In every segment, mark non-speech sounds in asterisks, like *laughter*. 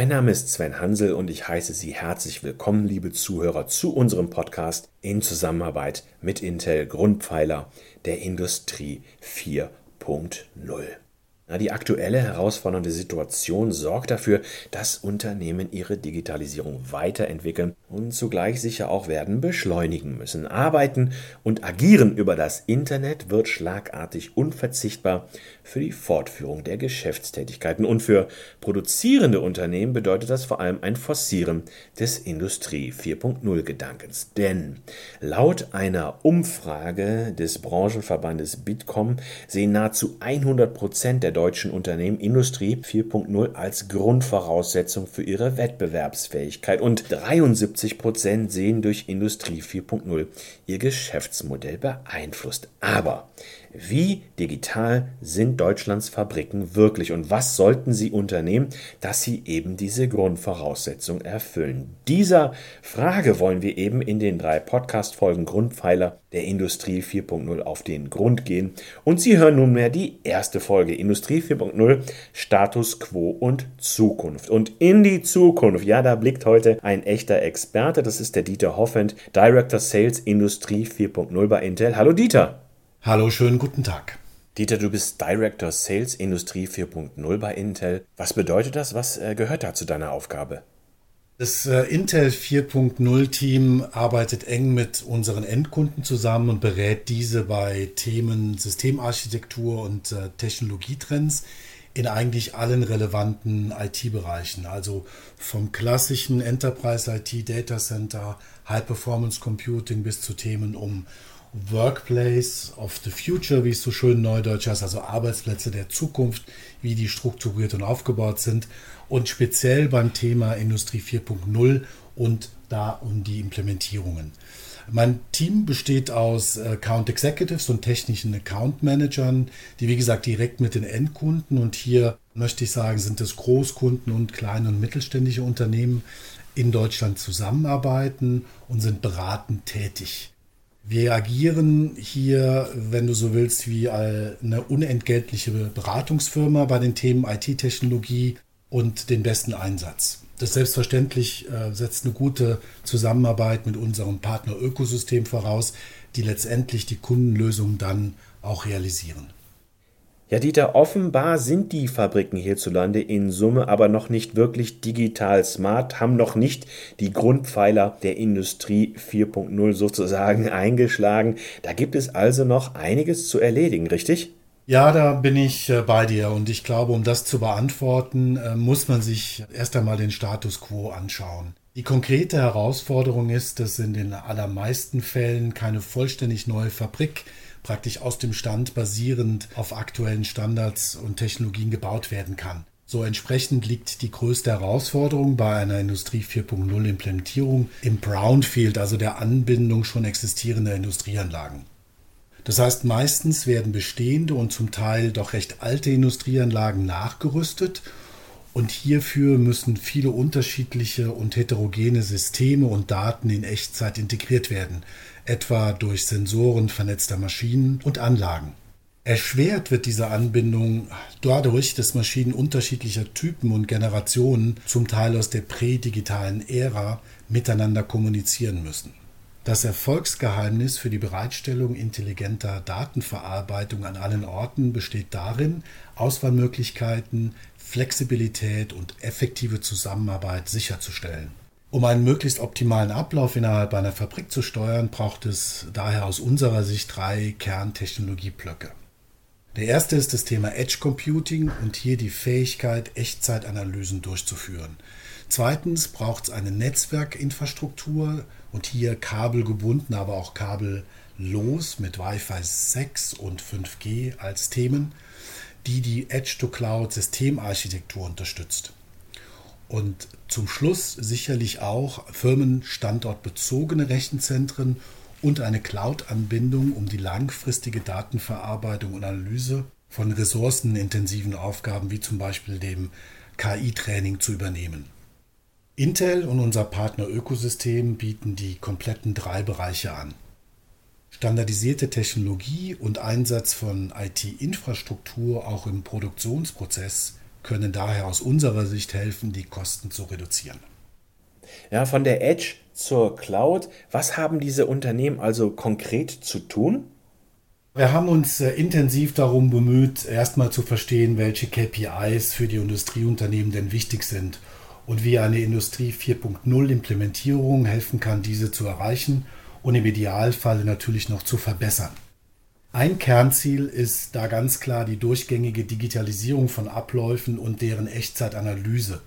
Mein Name ist Sven Hansel und ich heiße Sie herzlich willkommen, liebe Zuhörer, zu unserem Podcast in Zusammenarbeit mit Intel Grundpfeiler der Industrie 4.0. Die aktuelle herausfordernde Situation sorgt dafür, dass Unternehmen ihre Digitalisierung weiterentwickeln und zugleich sicher auch werden beschleunigen müssen. Arbeiten und Agieren über das Internet wird schlagartig unverzichtbar für die Fortführung der Geschäftstätigkeiten und für produzierende Unternehmen bedeutet das vor allem ein Forcieren des Industrie 4.0 Gedankens. Denn laut einer Umfrage des Branchenverbandes Bitkom sehen nahezu 100 Prozent der deutschen Unternehmen Industrie 4.0 als Grundvoraussetzung für ihre Wettbewerbsfähigkeit und 73 Prozent sehen durch Industrie 4.0 ihr Geschäftsmodell beeinflusst. Aber wie digital sind Deutschlands Fabriken wirklich und was sollten sie unternehmen, dass sie eben diese Grundvoraussetzung erfüllen? Dieser Frage wollen wir eben in den drei Podcast-Folgen Grundpfeiler der Industrie 4.0 auf den Grund gehen. Und Sie hören nunmehr die erste Folge Industrie 4.0 Status Quo und Zukunft. Und in die Zukunft, ja, da blickt heute ein echter Experte, das ist der Dieter Hoffend, Director Sales Industrie 4.0 bei Intel. Hallo Dieter. Hallo, schönen guten Tag. Dieter, du bist Director Sales Industrie 4.0 bei Intel. Was bedeutet das? Was äh, gehört da zu deiner Aufgabe? Das äh, Intel 4.0 Team arbeitet eng mit unseren Endkunden zusammen und berät diese bei Themen Systemarchitektur und äh, Technologietrends in eigentlich allen relevanten IT-Bereichen, also vom klassischen Enterprise IT Data Center, High Performance Computing bis zu Themen um Workplace of the Future, wie es so schön neudeutsch heißt, also Arbeitsplätze der Zukunft, wie die strukturiert und aufgebaut sind und speziell beim Thema Industrie 4.0 und da um die Implementierungen. Mein Team besteht aus Account Executives und technischen Account Managern, die wie gesagt direkt mit den Endkunden und hier möchte ich sagen, sind es Großkunden und kleine und mittelständische Unternehmen in Deutschland zusammenarbeiten und sind beratend tätig. Wir agieren hier, wenn du so willst, wie eine unentgeltliche Beratungsfirma bei den Themen IT-Technologie und den besten Einsatz. Das selbstverständlich äh, setzt eine gute Zusammenarbeit mit unserem Partner-Ökosystem voraus, die letztendlich die Kundenlösung dann auch realisieren. Ja, Dieter, offenbar sind die Fabriken hierzulande in Summe aber noch nicht wirklich digital smart, haben noch nicht die Grundpfeiler der Industrie 4.0 sozusagen *laughs* eingeschlagen. Da gibt es also noch einiges zu erledigen, richtig? Ja, da bin ich äh, bei dir und ich glaube, um das zu beantworten, äh, muss man sich erst einmal den Status quo anschauen. Die konkrete Herausforderung ist, dass in den allermeisten Fällen keine vollständig neue Fabrik praktisch aus dem Stand basierend auf aktuellen Standards und Technologien gebaut werden kann. So entsprechend liegt die größte Herausforderung bei einer Industrie 4.0 Implementierung im Brownfield, also der Anbindung schon existierender Industrieanlagen. Das heißt, meistens werden bestehende und zum Teil doch recht alte Industrieanlagen nachgerüstet und hierfür müssen viele unterschiedliche und heterogene Systeme und Daten in Echtzeit integriert werden, etwa durch Sensoren vernetzter Maschinen und Anlagen. Erschwert wird diese Anbindung dadurch, dass Maschinen unterschiedlicher Typen und Generationen, zum Teil aus der prädigitalen Ära, miteinander kommunizieren müssen. Das Erfolgsgeheimnis für die Bereitstellung intelligenter Datenverarbeitung an allen Orten besteht darin, Auswahlmöglichkeiten, Flexibilität und effektive Zusammenarbeit sicherzustellen. Um einen möglichst optimalen Ablauf innerhalb einer Fabrik zu steuern, braucht es daher aus unserer Sicht drei Kerntechnologieblöcke. Der erste ist das Thema Edge Computing und hier die Fähigkeit, Echtzeitanalysen durchzuführen. Zweitens braucht es eine Netzwerkinfrastruktur und hier kabelgebunden, aber auch kabellos mit Wi-Fi 6 und 5G als Themen, die die Edge-to-Cloud-Systemarchitektur unterstützt. Und zum Schluss sicherlich auch firmenstandortbezogene Rechenzentren und eine Cloud-Anbindung, um die langfristige Datenverarbeitung und Analyse von ressourcenintensiven Aufgaben wie zum Beispiel dem KI-Training zu übernehmen. Intel und unser Partner Ökosystem bieten die kompletten drei Bereiche an. Standardisierte Technologie und Einsatz von IT-Infrastruktur auch im Produktionsprozess können daher aus unserer Sicht helfen, die Kosten zu reduzieren. Ja, von der Edge zur Cloud, was haben diese Unternehmen also konkret zu tun? Wir haben uns äh, intensiv darum bemüht, erstmal zu verstehen, welche KPIs für die Industrieunternehmen denn wichtig sind und wie eine Industrie 4.0 Implementierung helfen kann, diese zu erreichen und im Idealfall natürlich noch zu verbessern. Ein Kernziel ist da ganz klar die durchgängige Digitalisierung von Abläufen und deren Echtzeitanalyse.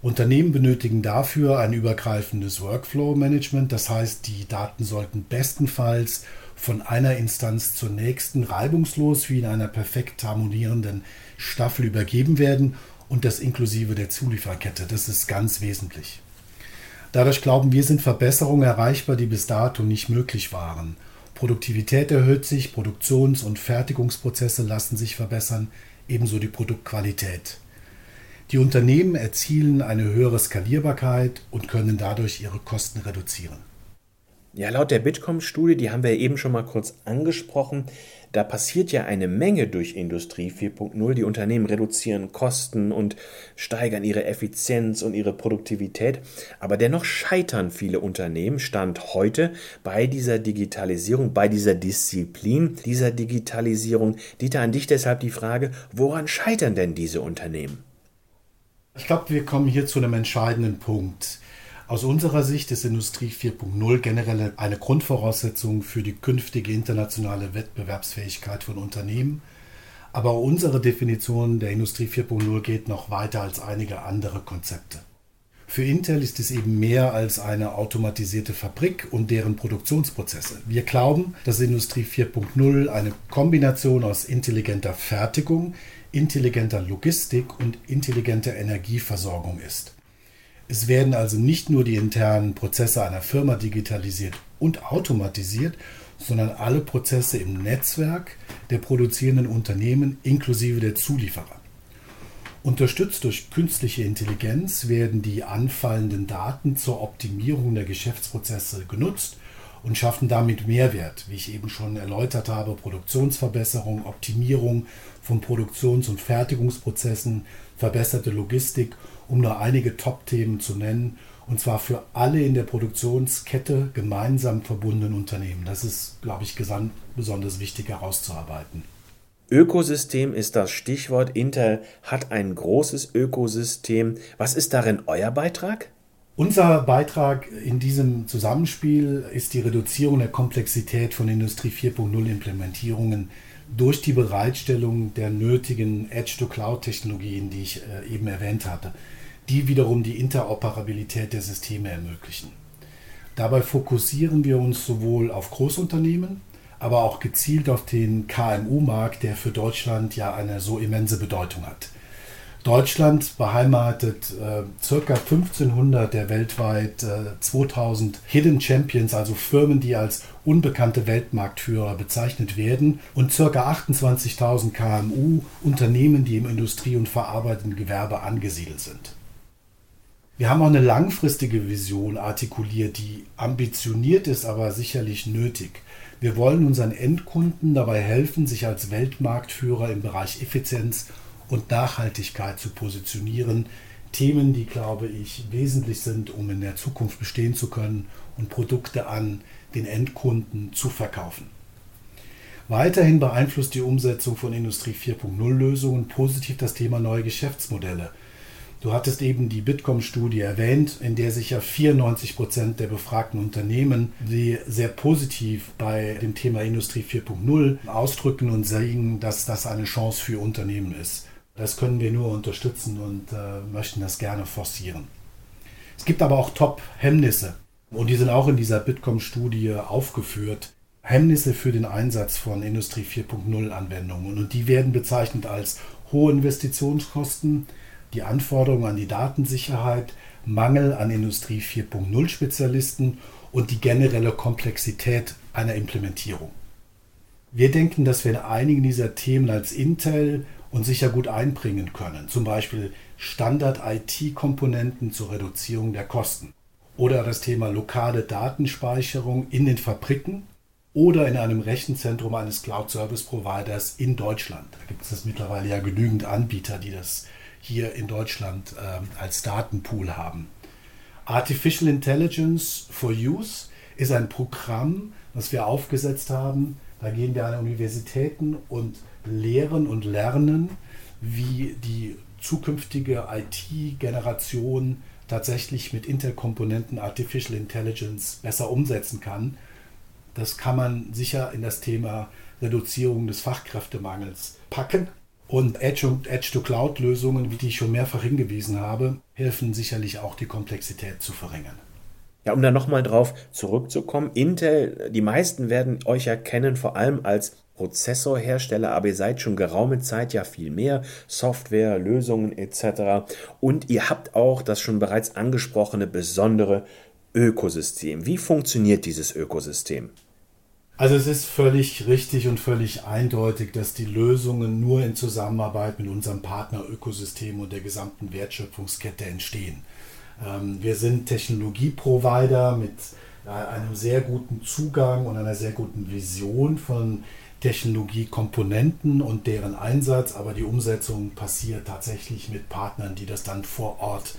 Unternehmen benötigen dafür ein übergreifendes Workflow-Management, das heißt, die Daten sollten bestenfalls von einer Instanz zur nächsten reibungslos wie in einer perfekt harmonierenden Staffel übergeben werden und das inklusive der Zulieferkette. Das ist ganz wesentlich. Dadurch glauben wir, sind Verbesserungen erreichbar, die bis dato nicht möglich waren. Produktivität erhöht sich, Produktions- und Fertigungsprozesse lassen sich verbessern, ebenso die Produktqualität. Die Unternehmen erzielen eine höhere Skalierbarkeit und können dadurch ihre Kosten reduzieren. Ja, laut der Bitkom-Studie, die haben wir eben schon mal kurz angesprochen, da passiert ja eine Menge durch Industrie 4.0. Die Unternehmen reduzieren Kosten und steigern ihre Effizienz und ihre Produktivität. Aber dennoch scheitern viele Unternehmen, Stand heute, bei dieser Digitalisierung, bei dieser Disziplin dieser Digitalisierung. Dieter, an dich deshalb die Frage, woran scheitern denn diese Unternehmen? Ich glaube, wir kommen hier zu einem entscheidenden Punkt. Aus unserer Sicht ist Industrie 4.0 generell eine Grundvoraussetzung für die künftige internationale Wettbewerbsfähigkeit von Unternehmen. Aber unsere Definition der Industrie 4.0 geht noch weiter als einige andere Konzepte. Für Intel ist es eben mehr als eine automatisierte Fabrik und deren Produktionsprozesse. Wir glauben, dass Industrie 4.0 eine Kombination aus intelligenter Fertigung, intelligenter Logistik und intelligenter Energieversorgung ist. Es werden also nicht nur die internen Prozesse einer Firma digitalisiert und automatisiert, sondern alle Prozesse im Netzwerk der produzierenden Unternehmen inklusive der Zulieferer. Unterstützt durch künstliche Intelligenz werden die anfallenden Daten zur Optimierung der Geschäftsprozesse genutzt und schaffen damit Mehrwert, wie ich eben schon erläutert habe, Produktionsverbesserung, Optimierung von Produktions- und Fertigungsprozessen, verbesserte Logistik um nur einige Top-Themen zu nennen, und zwar für alle in der Produktionskette gemeinsam verbundenen Unternehmen. Das ist, glaube ich, besonders wichtig herauszuarbeiten. Ökosystem ist das Stichwort. Intel hat ein großes Ökosystem. Was ist darin euer Beitrag? Unser Beitrag in diesem Zusammenspiel ist die Reduzierung der Komplexität von Industrie 4.0 Implementierungen durch die Bereitstellung der nötigen Edge-to-Cloud-Technologien, die ich äh, eben erwähnt hatte die wiederum die Interoperabilität der Systeme ermöglichen. Dabei fokussieren wir uns sowohl auf Großunternehmen, aber auch gezielt auf den KMU-Markt, der für Deutschland ja eine so immense Bedeutung hat. Deutschland beheimatet äh, ca. 1500 der weltweit äh, 2000 Hidden Champions, also Firmen, die als unbekannte Weltmarktführer bezeichnet werden, und ca. 28.000 KMU, Unternehmen, die im Industrie- und verarbeitenden Gewerbe angesiedelt sind. Wir haben auch eine langfristige Vision artikuliert, die ambitioniert ist, aber sicherlich nötig. Wir wollen unseren Endkunden dabei helfen, sich als Weltmarktführer im Bereich Effizienz und Nachhaltigkeit zu positionieren. Themen, die, glaube ich, wesentlich sind, um in der Zukunft bestehen zu können und Produkte an den Endkunden zu verkaufen. Weiterhin beeinflusst die Umsetzung von Industrie 4.0 Lösungen positiv das Thema neue Geschäftsmodelle. Du hattest eben die Bitkom-Studie erwähnt, in der sich ja 94 Prozent der befragten Unternehmen die sehr positiv bei dem Thema Industrie 4.0 ausdrücken und sagen, dass das eine Chance für Unternehmen ist. Das können wir nur unterstützen und äh, möchten das gerne forcieren. Es gibt aber auch Top-Hemmnisse und die sind auch in dieser Bitkom-Studie aufgeführt. Hemmnisse für den Einsatz von Industrie 4.0 Anwendungen und die werden bezeichnet als hohe Investitionskosten, die Anforderungen an die Datensicherheit, Mangel an Industrie 4.0 Spezialisten und die generelle Komplexität einer Implementierung. Wir denken, dass wir in einigen dieser Themen als Intel uns sicher gut einbringen können, zum Beispiel Standard-IT-Komponenten zur Reduzierung der Kosten oder das Thema lokale Datenspeicherung in den Fabriken oder in einem Rechenzentrum eines Cloud Service Providers in Deutschland. Da gibt es mittlerweile ja genügend Anbieter, die das hier in Deutschland äh, als Datenpool haben. Artificial Intelligence for Use ist ein Programm, das wir aufgesetzt haben. Da gehen wir an Universitäten und lehren und lernen, wie die zukünftige IT-Generation tatsächlich mit Intel-Komponenten Artificial Intelligence besser umsetzen kann. Das kann man sicher in das Thema Reduzierung des Fachkräftemangels packen. Und Edge-to-Cloud-Lösungen, wie die ich schon mehrfach hingewiesen habe, helfen sicherlich auch die Komplexität zu verringern. Ja, um da nochmal drauf zurückzukommen, Intel, die meisten werden euch ja kennen, vor allem als Prozessorhersteller, aber ihr seid schon geraume Zeit ja viel mehr, Software, Lösungen etc. Und ihr habt auch das schon bereits angesprochene besondere Ökosystem. Wie funktioniert dieses Ökosystem? Also es ist völlig richtig und völlig eindeutig, dass die Lösungen nur in Zusammenarbeit mit unserem Partnerökosystem und der gesamten Wertschöpfungskette entstehen. Ähm, wir sind Technologieprovider mit äh, einem sehr guten Zugang und einer sehr guten Vision von Technologiekomponenten und deren Einsatz, aber die Umsetzung passiert tatsächlich mit Partnern, die das dann vor Ort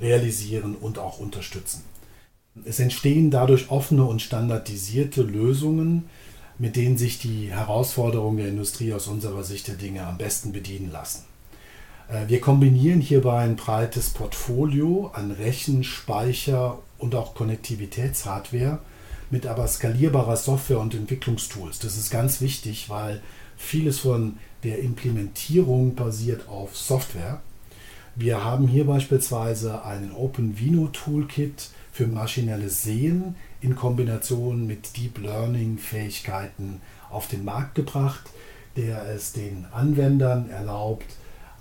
realisieren und auch unterstützen. Es entstehen dadurch offene und standardisierte Lösungen, mit denen sich die Herausforderungen der Industrie aus unserer Sicht der Dinge am besten bedienen lassen. Äh, wir kombinieren hierbei ein breites Portfolio an Rechen-, Speicher und auch Konnektivitätshardware mit aber skalierbarer Software und Entwicklungstools. Das ist ganz wichtig, weil vieles von der Implementierung basiert auf Software. Wir haben hier beispielsweise einen OpenVino Toolkit für maschinelles Sehen in Kombination mit Deep Learning Fähigkeiten auf den Markt gebracht, der es den Anwendern erlaubt,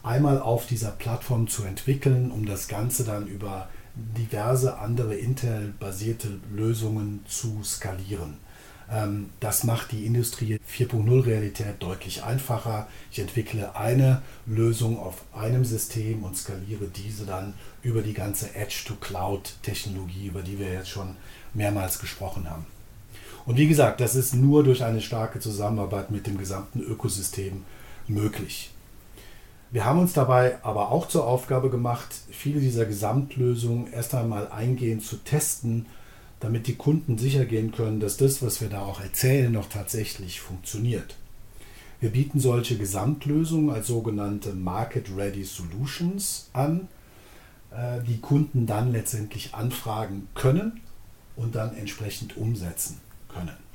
einmal auf dieser Plattform zu entwickeln, um das Ganze dann über diverse andere Intel-basierte Lösungen zu skalieren. Ähm, das macht die Industrie 4.0 Realität deutlich einfacher. Ich entwickle eine Lösung auf einem System und skaliere diese dann über die ganze Edge-to-Cloud-Technologie, über die wir jetzt schon mehrmals gesprochen haben. Und wie gesagt, das ist nur durch eine starke Zusammenarbeit mit dem gesamten Ökosystem möglich. Wir haben uns dabei aber auch zur Aufgabe gemacht, viele dieser Gesamtlösungen erst einmal eingehend zu testen, damit die Kunden sicher gehen können, dass das, was wir da auch erzählen, noch tatsächlich funktioniert. Wir bieten solche Gesamtlösungen als sogenannte Market Ready Solutions an, äh, die Kunden dann letztendlich anfragen können und dann entsprechend umsetzen können.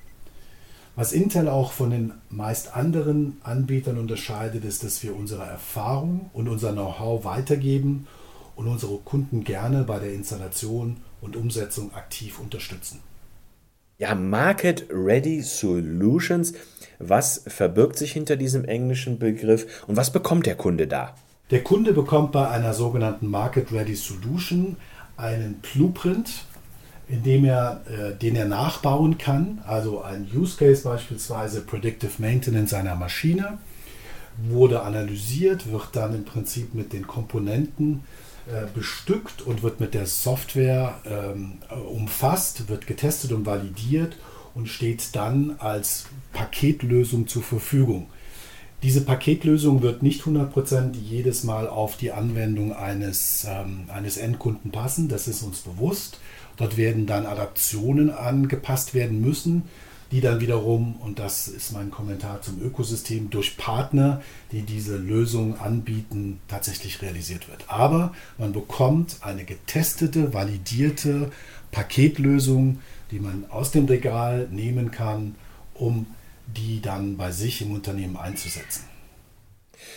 Was Intel auch von den meist anderen Anbietern unterscheidet, ist, dass wir unsere Erfahrung und unser Know-how weitergeben und unsere Kunden gerne bei der Installation und Umsetzung aktiv unterstützen. Ja, Market Ready Solutions. Was verbirgt sich hinter diesem englischen Begriff und was bekommt der Kunde da? Der Kunde bekommt bei einer sogenannten Market Ready Solution einen Blueprint indem er, äh, den er nachbauen kann. Also ein Use Case beispielsweise Predictive Maintenance einer Maschine wurde analysiert, wird dann im Prinzip mit den Komponenten äh, bestückt und wird mit der Software ähm, umfasst, wird getestet und validiert und steht dann als Paketlösung zur Verfügung. Diese Paketlösung wird nicht 100% jedes Mal auf die Anwendung eines, ähm, eines Endkunden passen, das ist uns bewusst. Dort werden dann Adaptionen angepasst werden müssen, die dann wiederum, und das ist mein Kommentar zum Ökosystem, durch Partner, die diese Lösung anbieten, tatsächlich realisiert wird. Aber man bekommt eine getestete, validierte Paketlösung, die man aus dem Regal nehmen kann, um die dann bei sich im Unternehmen einzusetzen.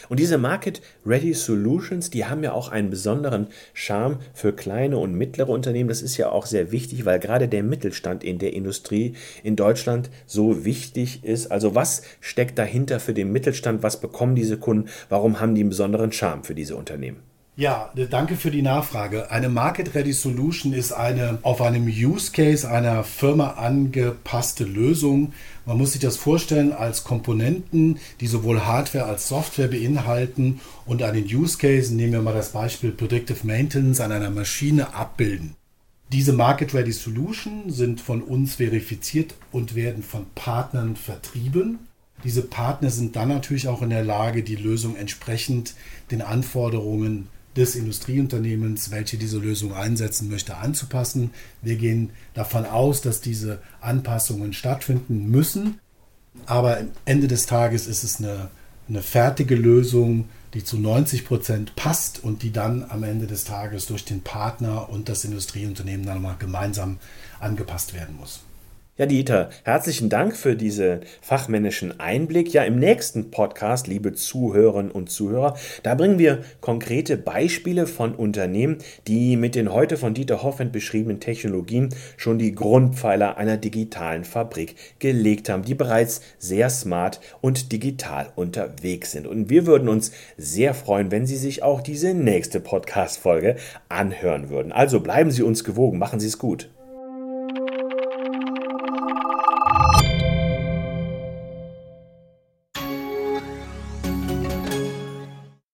Und diese Market Ready Solutions, die haben ja auch einen besonderen Charme für kleine und mittlere Unternehmen. Das ist ja auch sehr wichtig, weil gerade der Mittelstand in der Industrie in Deutschland so wichtig ist. Also was steckt dahinter für den Mittelstand? Was bekommen diese Kunden? Warum haben die einen besonderen Charme für diese Unternehmen? Ja, danke für die Nachfrage. Eine Market Ready Solution ist eine auf einem Use Case einer Firma angepasste Lösung. Man muss sich das vorstellen als Komponenten, die sowohl Hardware als Software beinhalten und einen Use Case, nehmen wir mal das Beispiel Predictive Maintenance an einer Maschine abbilden. Diese Market Ready Solution sind von uns verifiziert und werden von Partnern vertrieben. Diese Partner sind dann natürlich auch in der Lage, die Lösung entsprechend den Anforderungen des Industrieunternehmens, welche diese Lösung einsetzen möchte, anzupassen. Wir gehen davon aus, dass diese Anpassungen stattfinden müssen. Aber am Ende des Tages ist es eine, eine fertige Lösung, die zu 90 Prozent passt und die dann am Ende des Tages durch den Partner und das Industrieunternehmen dann mal gemeinsam angepasst werden muss. Ja, Dieter, herzlichen Dank für diesen fachmännischen Einblick. Ja, im nächsten Podcast, liebe Zuhörerinnen und Zuhörer, da bringen wir konkrete Beispiele von Unternehmen, die mit den heute von Dieter Hoffmann beschriebenen Technologien schon die Grundpfeiler einer digitalen Fabrik gelegt haben, die bereits sehr smart und digital unterwegs sind. Und wir würden uns sehr freuen, wenn Sie sich auch diese nächste Podcast-Folge anhören würden. Also bleiben Sie uns gewogen, machen Sie es gut.